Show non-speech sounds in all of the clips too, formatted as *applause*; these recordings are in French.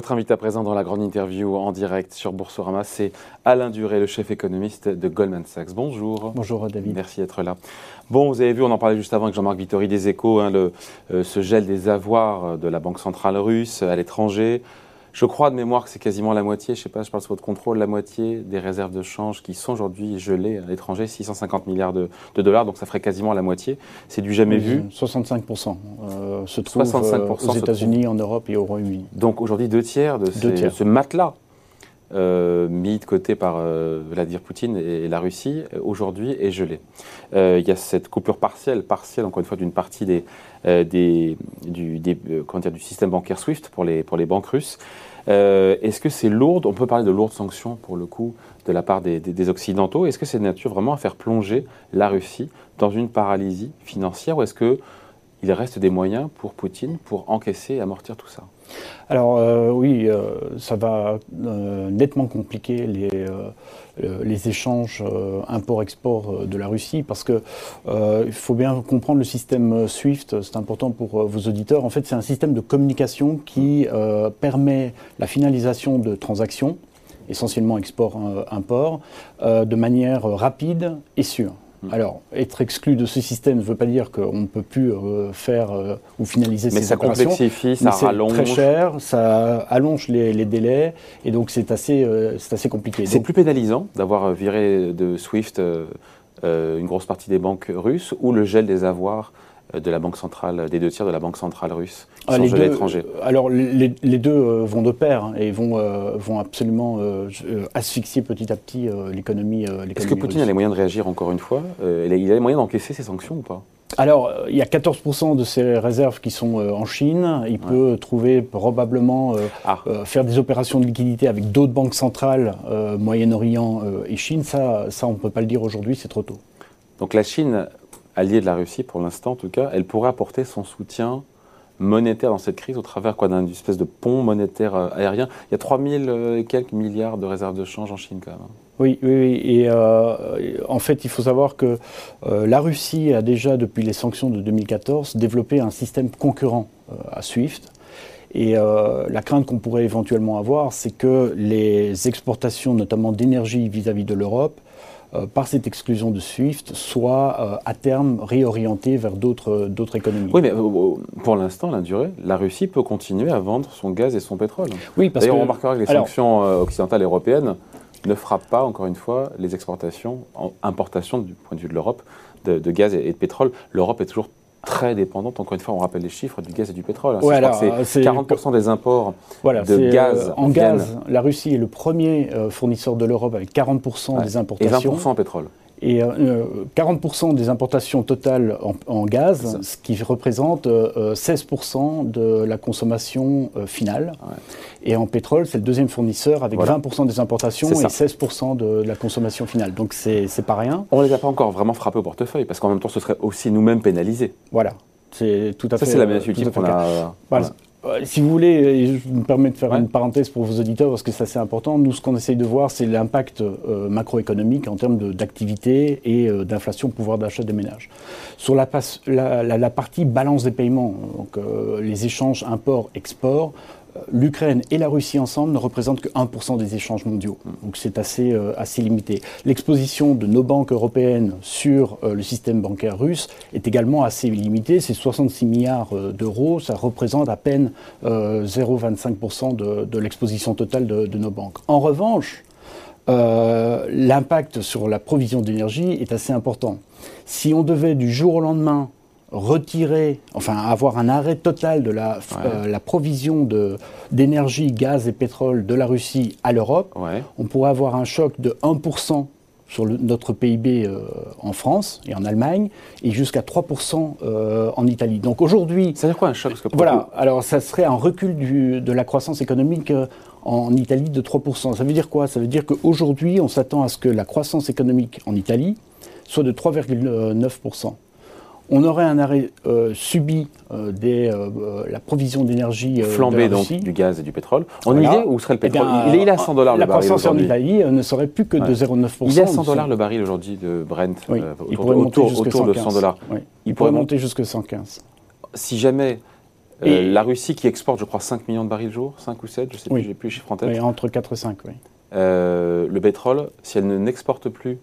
Votre invité à présent dans la grande interview en direct sur Boursorama, c'est Alain Duré, le chef économiste de Goldman Sachs. Bonjour. Bonjour David. Merci d'être là. Bon, vous avez vu, on en parlait juste avant avec Jean-Marc Vittori des Échos, hein, le, euh, ce gel des avoirs de la Banque centrale russe à l'étranger. Je crois de mémoire que c'est quasiment la moitié, je ne sais pas, je parle sous votre contrôle, la moitié des réserves de change qui sont aujourd'hui gelées à l'étranger, 650 milliards de, dollars, donc ça ferait quasiment la moitié. C'est du jamais vu. 65% euh, se trouve 65 euh, aux États-Unis, en Europe et au Royaume-Uni. Donc aujourd'hui, deux tiers de, ce matelas euh, mis de côté par euh, Vladimir Poutine et, la Russie, aujourd'hui est gelé. il y a cette coupure partielle, partielle encore une fois, d'une partie des, euh, des, du, des, euh, dire, du système bancaire SWIFT pour les, pour les banques russes. Euh, Est-ce que c'est lourd On peut parler de lourdes sanctions pour le coup de la part des, des, des Occidentaux. Est-ce que c'est de nature vraiment à faire plonger la Russie dans une paralysie financière ou est-ce qu'il reste des moyens pour Poutine pour encaisser et amortir tout ça alors euh, oui, euh, ça va euh, nettement compliquer les, échanges import-export de la Russie parce que il faut bien comprendre le système SWIFT, c'est important pour vos auditeurs. En fait, c'est un système de communication qui permet la finalisation de transactions, essentiellement export-import, de manière rapide et sûre. Mm. Alors, être exclu de ce système ne veut pas dire qu'on ne peut plus euh, faire euh, ou finaliser mais ces opérations. Mais ça complexifie, ça rallonge. C'est très cher, ça allonge les, délais, et donc c'est assez, euh, assez compliqué. C'est plus pénalisant d'avoir viré de SWIFT une grosse partie des banques russes ou le gel des avoirs de la banque centrale, des deux tiers de la banque centrale russe ah, les deux, Alors les, deux euh, vont de pair hein, et vont, euh, vont absolument euh, asphyxier petit à petit l'économie. Est-ce que Poutine a les moyens de réagir encore une fois Il a les moyens d'encaisser ces sanctions ou pas? Alors, il y a 14% de ses réserves qui sont en Chine. Il peut trouver probablement ah. faire des opérations de liquidité avec d'autres banques centrales, Moyen-Orient et Chine. Ça, ça on ne peut pas le dire aujourd'hui, c'est trop tôt. Donc la Chine alliée de la Russie pour l'instant en tout cas, elle pourrait apporter son soutien monétaire dans cette crise au travers quoi d'un espèce de pont monétaire euh, aérien. Il y a 3000 euh, et quelques milliards de réserves de change en Chine quand même. Hein. Oui, oui, oui. Et euh, en fait, il faut savoir que la Russie a déjà, depuis les sanctions de 2014, développé un système concurrent à SWIFT. Et la crainte qu'on pourrait éventuellement avoir, c'est que les exportations, notamment d'énergie vis-à-vis de l'Europe, euh, par cette exclusion de SWIFT, soit euh, à terme réorientée vers d'autres économies. Oui, mais euh, pour l'instant, la durée, la Russie peut continuer à vendre son gaz et son pétrole. Oui, parce D'ailleurs, on remarquera que les sanctions occidentales et européennes ne frappent pas, encore une fois, les exportations, importations du point de vue de l'Europe, de, gaz et de pétrole. L'Europe est toujours très dépendante, encore une fois, on rappelle les chiffres du gaz et du pétrole. Hein. c'est 40% des imports de gaz. Euh, en gaz, la Russie est le premier euh, fournisseur de l'Europe avec 40% des importations. Et 20% en pétrole et 40% euh, des importations totales en, gaz, ce qui représente 16% de la consommation finale. Et en pétrole, c'est le deuxième fournisseur avec 20% des importations et 16% de, la consommation finale. Donc c'est pas rien. On ne les a pas encore vraiment frappés au portefeuille parce qu'en même temps, ce serait aussi nous-mêmes pénalisés. Voilà. C'est tout à fait. Ça, c'est la menace ultime qu'on a. Voilà. Euh, si vous voulez, je me permets de faire une parenthèse pour vos auditeurs parce que c'est assez important. Nous, ce qu'on essaye de voir, c'est l'impact euh, macroéconomique en termes d'activité et euh, d'inflation, pouvoir d'achat des ménages. Sur la, la, partie balance des paiements, donc les échanges import-export, l'Ukraine et la Russie ensemble ne représentent que 1% des échanges mondiaux. Donc c'est assez, euh, assez limité. L'exposition de nos banques européennes sur euh, le système bancaire russe est également assez limitée. C'est 66 milliards euh, d'euros. Ça représente à peine 0,25% de, de l'exposition totale de, de, nos banques. En revanche, l'impact sur la provision d'énergie est assez important. Si on devait du jour au lendemain retirer, enfin avoir un arrêt total de la, euh, la provision d'énergie, gaz et pétrole de la Russie à l'Europe, on pourrait avoir un choc de 1% sur notre PIB euh, en France et en Allemagne, et jusqu'à 3% euh, en Italie. Donc aujourd'hui... Ça veut dire quoi un choc? Voilà, alors ça serait un recul du, de la croissance économique en Italie de 3%. Ça veut dire quoi? Ça veut dire qu'aujourd'hui, on s'attend à ce que la croissance économique en Italie soit de 3,9% on aurait un arrêt euh, subi euh, des euh, la provision d'énergie flambée donc du gaz et du pétrole. En voilà. où serait le pétrole il, est, à 100 dollars le baril. La croissance en Italie ne serait plus que de 0,9%. Il est à 100 dollars le baril aujourd'hui de Brent. Oui. il pourrait monter autour, de 100 dollars. Il, pourrait monter jusqu'à 115. Si jamais la Russie qui exporte, je crois, 5 millions de barils jour, 5 ou 7, je ne sais plus, j'ai plus les chiffres en tête. entre 4 et 5, oui. le pétrole, si elle n'exporte plus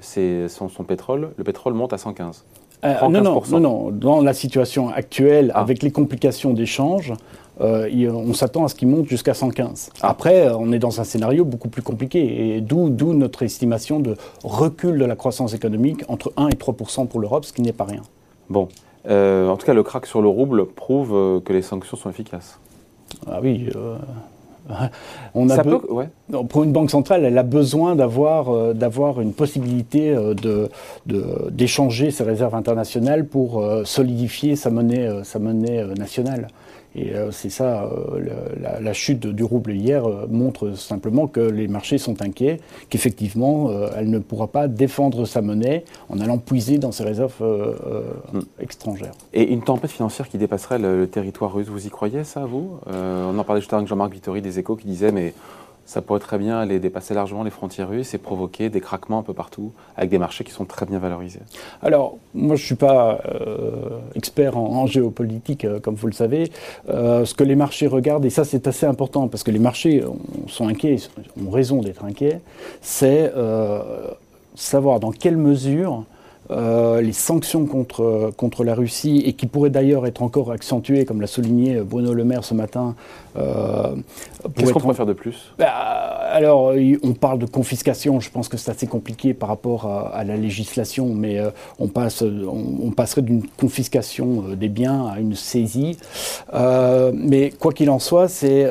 son, son pétrole, le pétrole monte à 115. Non, non, non, non, dans la situation actuelle, ah. avec les complications d'échange, euh, on s'attend à ce qu'il monte jusqu'à 115. Ah. Après, on est dans un scénario beaucoup plus compliqué, et d'où notre estimation de recul de la croissance économique entre 1 et 3 pour l'Europe, ce qui n'est pas rien. Bon. Euh, en tout cas, le crack sur le rouble prouve euh, que les sanctions sont efficaces. Ah oui. On a Pour une banque centrale, elle a besoin d'avoir d'avoir une possibilité d'échanger ses réserves internationales pour solidifier sa monnaie, sa monnaie nationale. Et euh, c'est ça, euh, la, chute du rouble hier euh, montre simplement que les marchés sont inquiets, qu'effectivement, elle ne pourra pas défendre sa monnaie en allant puiser dans ses réserves mm. étrangères. Et une tempête financière qui dépasserait le, territoire russe, vous y croyez ça, vous? On en parlait juste avec Jean-Marc Vittori des Échos qui disait, mais ça pourrait très bien aller dépasser largement les frontières russes et provoquer des craquements un peu partout, avec des marchés qui sont très bien valorisés. Alors, moi, je ne suis pas euh, expert en, géopolitique, euh, comme vous le savez. Euh, ce que les marchés regardent, et ça c'est assez important, parce que les marchés sont inquiets, ont raison d'être inquiets, c'est savoir dans quelle mesure euh, les sanctions contre, contre la Russie, et qui pourraient d'ailleurs être encore accentuées, comme l'a souligné Bruno Le Maire ce matin. Euh, Qu'est-ce qu'on pourrait faire de plus? Bah, Alors, on parle de confiscation, je pense que c'est assez compliqué par rapport à, la législation, mais euh, on, passe, on, passerait d'une confiscation des biens à une saisie. mais quoi qu'il en soit, c'est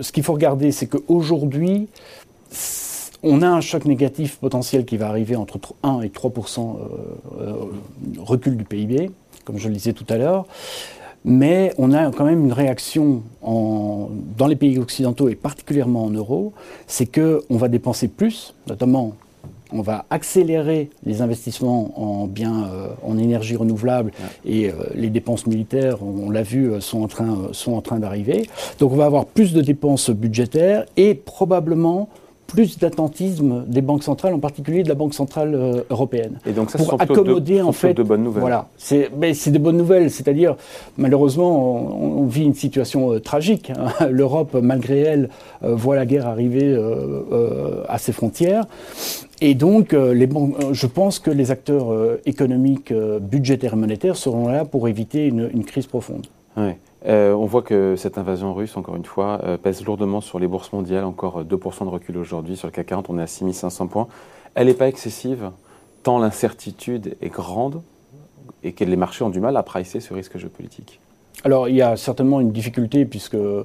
ce qu'il faut regarder, c'est qu'aujourd'hui, on a un choc négatif potentiel qui va arriver entre 1 et 3% euh, euh, recul du PIB, comme je le disais tout à l'heure. Mais on a quand même une réaction dans les pays occidentaux et particulièrement en euros, c'est qu'on va dépenser plus, notamment on va accélérer les investissements en biens, euh, en énergie renouvelable et les dépenses militaires, on, l'a vu, sont en train, sont en train d'arriver. Donc on va avoir plus de dépenses budgétaires et probablement plus d'attentisme des banques centrales, en particulier de la Banque centrale euh, européenne. Et donc ça, pour accommoder de, en fait de bonnes nouvelles. Voilà, c'est des bonnes nouvelles, c'est-à-dire malheureusement on, vit une situation euh, tragique. Hein. *laughs* L'Europe, malgré elle, euh, voit la guerre arriver à ses frontières. Et donc, les banques, je pense que les acteurs économiques, budgétaires et monétaires seront là pour éviter une, une crise profonde. Ouais. Euh, on voit que cette invasion russe, encore une fois, euh, pèse lourdement sur les bourses mondiales. Encore 2% de recul aujourd'hui. Sur le CAC 40, on est à 6500 points. Elle n'est pas excessive, tant l'incertitude est grande et que les marchés ont du mal à pricer ce risque géopolitique. Alors, il y a certainement une difficulté puisque euh,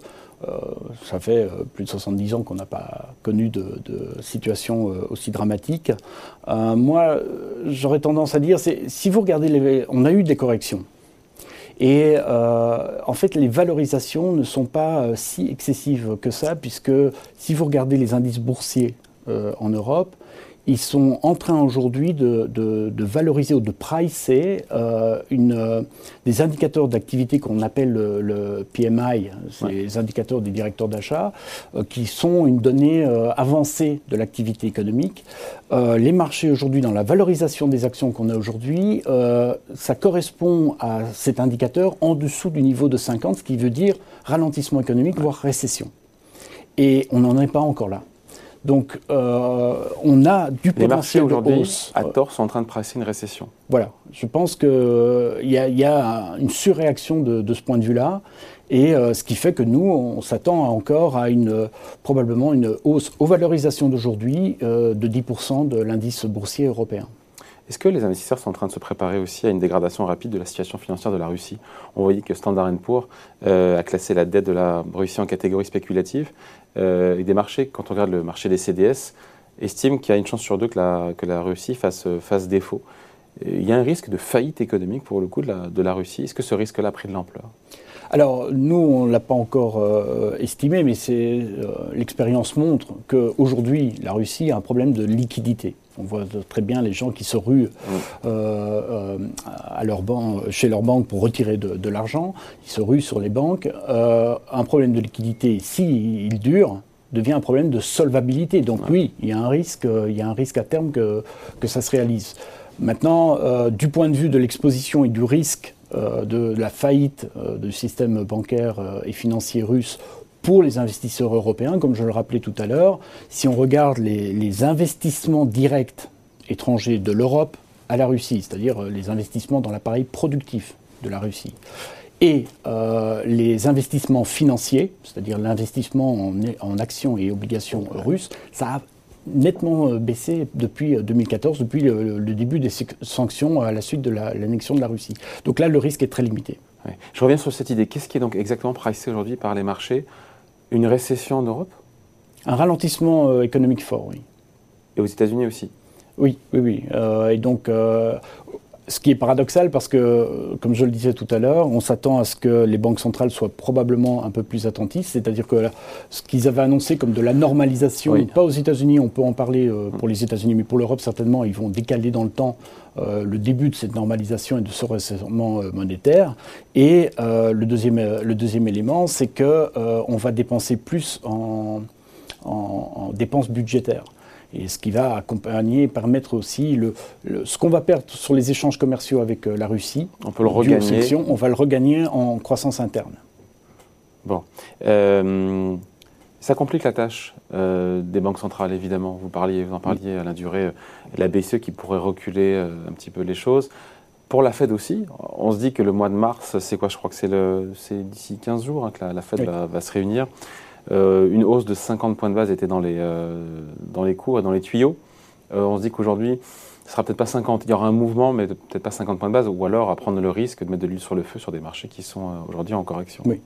ça fait plus de 70 ans qu'on n'a pas connu de, situation aussi dramatique. moi, j'aurais tendance à dire, si vous regardez, les, on a eu des corrections. Et euh, en fait, les valorisations ne sont pas euh, si excessives que ça, puisque si vous regardez les indices boursiers euh, en Europe, ils sont en train aujourd'hui de, valoriser ou de pricer euh, une, euh, des indicateurs d'activité qu'on appelle le, PMI, c'est les indicateurs des directeurs d'achat, euh, qui sont une donnée avancée de l'activité économique. les marchés aujourd'hui, dans la valorisation des actions qu'on a aujourd'hui, ça correspond à cet indicateur en dessous du niveau de 50, ce qui veut dire ralentissement économique, voire récession. Et on n'en est pas encore là. Donc, euh, on a du potentiel Les marchés aujourd'hui, à tort, sont en train de presser une récession. Voilà. Je pense qu'il y, y, a une surréaction de, ce point de vue-là. Et euh, ce qui fait que nous, on s'attend encore à une, probablement une hausse aux valorisations d'aujourd'hui euh, de 10% de l'indice boursier européen. Est-ce que les investisseurs sont en train de se préparer aussi à une dégradation rapide de la situation financière de la Russie On voyait que Standard Poor's a classé la dette de la Russie en catégorie spéculative. Euh, et des marchés, quand on regarde le marché des CDS, estiment qu'il y a une chance sur deux que la, Russie fasse, fasse défaut. Il y a un risque de faillite économique pour le coup de la, Russie. Est-ce que ce risque-là a pris de l'ampleur? Alors, nous, on ne l'a pas encore euh, estimé, mais euh, l'expérience montre qu'aujourd'hui, la Russie a un problème de liquidité. On voit très bien les gens qui se ruent euh, à leur chez leur banque pour retirer de, l'argent. Ils se ruent sur les banques. un problème de liquidité, s'il il dure, devient un problème de solvabilité. Donc oui, il y a un risque, il y a un risque à terme que, que ça se réalise. Maintenant, du point de vue de l'exposition et du risque de la faillite du système bancaire et financier russe pour les investisseurs européens, comme je le rappelais tout à l'heure, si on regarde les, investissements directs étrangers de l'Europe à la Russie, c'est-à-dire euh, les investissements dans l'appareil productif de la Russie, et euh, les investissements financiers, c'est-à-dire l'investissement en, actions et obligations russes, ça a nettement euh, baissé depuis 2014, depuis le, début des sanctions à la suite de l'annexion de la Russie. Donc là, le risque est très limité. Je reviens sur cette idée. Qu'est-ce qui est donc exactement pricé aujourd'hui par les marchés? Une récession en Europe? Un ralentissement euh, économique fort, oui. Et aux États-Unis aussi? Oui, oui, oui. Euh, et donc, euh, ce qui est paradoxal parce que, comme je le disais tout à l'heure, on s'attend à ce que les banques centrales soient probablement un peu plus attentistes, c'est-à-dire que ce qu'ils avaient annoncé comme de la normalisation, pas aux États-Unis, on peut en parler pour les États-Unis, mais pour l'Europe certainement, ils vont décaler dans le temps euh, le début de cette normalisation et de ce resserrement euh, monétaire. Et euh, le, deuxième, le deuxième élément, c'est qu'on va dépenser plus en, dépenses budgétaires. Et ce qui va accompagner, permettre aussi le, ce qu'on va perdre sur les échanges commerciaux avec la Russie. On peut le regagner. on va le regagner en croissance interne. Bon. Ça complique la tâche euh, des banques centrales, évidemment. Vous, parliez, vous en parliez, Alain Duré, euh, la BCE qui pourrait reculer euh, un petit peu les choses. Pour la Fed aussi, on se dit que le mois de mars, c'est quoi? Je crois que c'est d'ici 15 jours hein, que la, Fed va, se réunir. Une hausse de 50 points de base était dans les, dans les cours et dans les tuyaux. on se dit qu'aujourd'hui, ce sera peut-être pas 50. Il y aura un mouvement, mais peut-être pas 50 points de base, ou alors à prendre le risque de mettre de l'huile sur le feu sur des marchés qui sont euh, aujourd'hui en correction. Oui.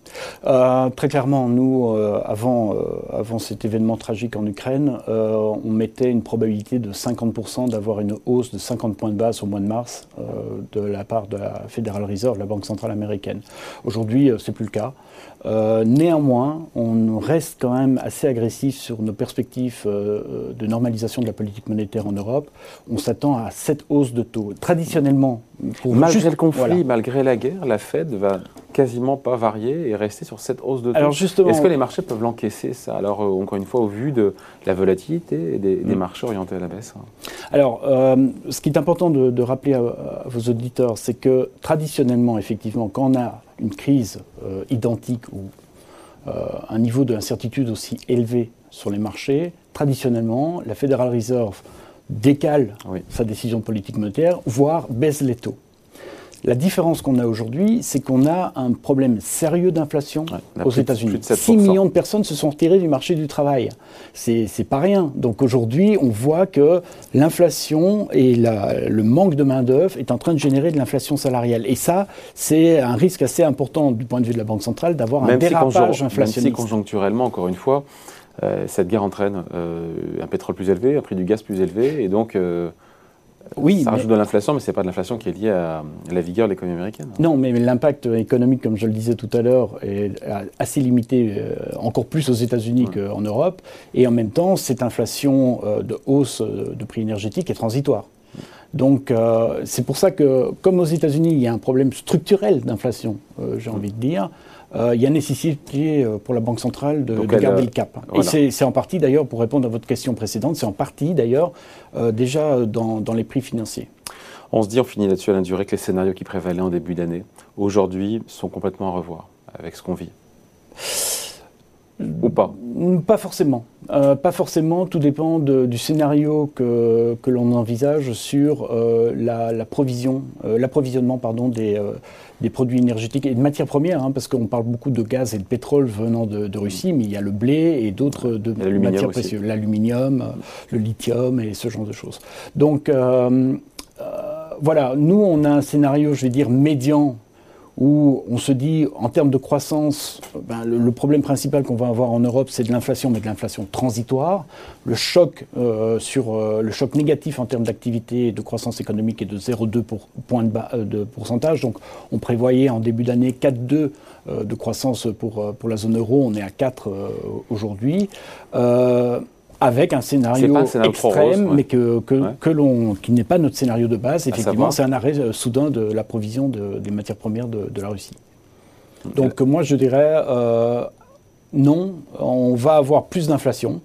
Euh, très clairement, nous, euh, avant, avant cet événement tragique en Ukraine, on mettait une probabilité de 50% d'avoir une hausse de 50 points de base au mois de mars de la part de la Federal Reserve, la Banque centrale américaine. Aujourd'hui, c'est plus le cas. Néanmoins, on reste quand même assez agressif sur nos perspectives de normalisation de la politique monétaire en Europe. On s'attend à cette hausse de taux. Traditionnellement, malgré le conflit, malgré la guerre, la Fed va quasiment pas varier et rester sur cette hausse de taux. Alors justement, est-ce que les marchés peuvent l'encaisser ça? Alors euh, encore une fois, au vu de la volatilité des, mm. marchés orientés à la baisse. Hein. Alors, euh, ce qui est important de, rappeler à, vos auditeurs, c'est que traditionnellement, effectivement, quand on a une crise euh, identique ou un niveau d'incertitude aussi élevé sur les marchés, traditionnellement, la Federal Reserve décale sa décision politique monétaire, voire baisse les taux. La différence qu'on a aujourd'hui, c'est qu'on a un problème sérieux d'inflation aux États-Unis. 6 millions de personnes se sont retirées du marché du travail. C'est pas rien. Donc aujourd'hui, on voit que l'inflation et le manque de main-d'œuvre est en train de générer de l'inflation salariale. Et ça, c'est un risque assez important du point de vue de la Banque centrale d'avoir un dérapage inflationniste. Même si conjoncturellement, encore une fois, euh, cette guerre entraîne euh, un pétrole plus élevé, un prix du gaz plus élevé, et donc euh, oui, ça rajoute de l'inflation, mais ce n'est pas de l'infllation qui est liée à la vigueur de l'économie américaine. Non, mais, l'impact économique, comme je le disais tout à l'heure, est assez limité, encore plus aux États-Unis qu'en Europe. Et en même temps, cette inflation de hausse de prix énergétiques est transitoire. Donc c'est pour ça que, comme aux États-Unis, il y a un problème structurel d'inflation, j'ai envie de dire, euh, il y a nécessité euh, pour la Banque centrale de, garder le cap. Et c'est en partie d'ailleurs, pour répondre à votre question précédente, c'est en partie d'ailleurs euh, déjà dans, les prix financiers. On se dit, on finit là-dessus à l'induré, que les scénarios qui prévalaient en début d'année, aujourd'hui, sont complètement à revoir avec ce qu'on vit. Ou pas Pas forcément. pas forcément, tout dépend du scénario que, que l'on envisage sur la, provision, l'approvisionnement pardon, des, des produits énergétiques et de matières premières, hein, parce qu'on parle beaucoup de gaz et de pétrole venant de, Russie, mais il y a le blé et d'autres matières précieuses, l'aluminium, le lithium et ce genre de choses. Donc euh, euh, voilà, nous on a un scénario, je vais dire, médian où on se dit, en termes de croissance, ben, le, problème principal qu'on va avoir en Europe, c'est de l'inflation, mais de l'inflation transitoire. Le choc, euh, sur, euh, le choc négatif en termes d'activité et de croissance économique est de 0,2 point de, euh, de, pourcentage. Donc on prévoyait en début d'année 4,2 de croissance pour, pour la zone euro. On est à 4 aujourd'hui avec un scénario, extrême, mais que, que, l'on, qui n'est pas notre scénario de base. Effectivement, c'est un arrêt euh, soudain de la provision des matières premières de, la Russie. Donc moi, je dirais euh, non, on va avoir plus d'inflation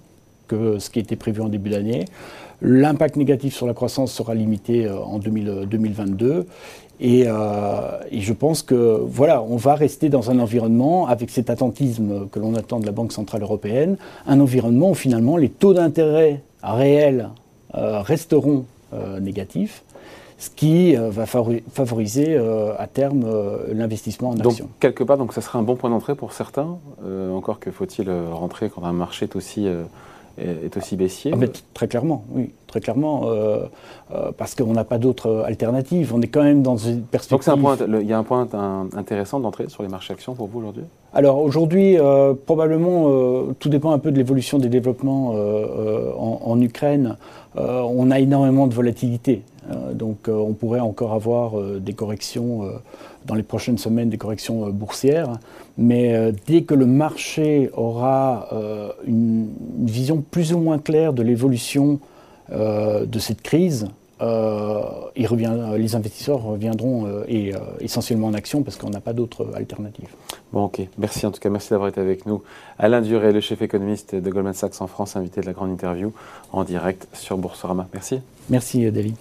que ce qui était prévu en début d'année. L'impact négatif sur la croissance sera limité en 2022. Et, et, je pense que voilà, on va rester dans un environnement avec cet attentisme que l'on attend de la Banque centrale européenne, un environnement où finalement les taux d'intérêt réels resteront négatifs ce qui euh, va favoriser euh, à terme euh, l'investissement en actions. Donc, quelque part, donc, ça serait un bon point d'entrée pour certains, encore que faut-il rentrer quand un marché est aussi est aussi baissier. Ah, Très clairement, oui, très clairement, parce qu'on n'a pas d'autre alternative. On est quand même dans une perspective. Donc il y a un point intéressant d'entrée sur les marchés actions pour vous aujourd'hui? Alors aujourd'hui, probablement, tout dépend un peu de l'évolution des développements en, en, Ukraine. on a énormément de volatilité. Euh, donc euh, on pourrait encore avoir euh, des corrections dans les prochaines semaines, des corrections boursières. Mais dès que le marché aura une, vision plus ou moins claire de l'évolution de cette crise, il revient, les investisseurs reviendront et, essentiellement en action parce qu'on n'a pas d'autre alternative. Bon, ok. Merci en tout cas. Merci d'avoir été avec nous. Alain Duré, le chef économiste de Goldman Sachs en France, invité de la grande interview en direct sur Boursorama. Merci. Merci, David.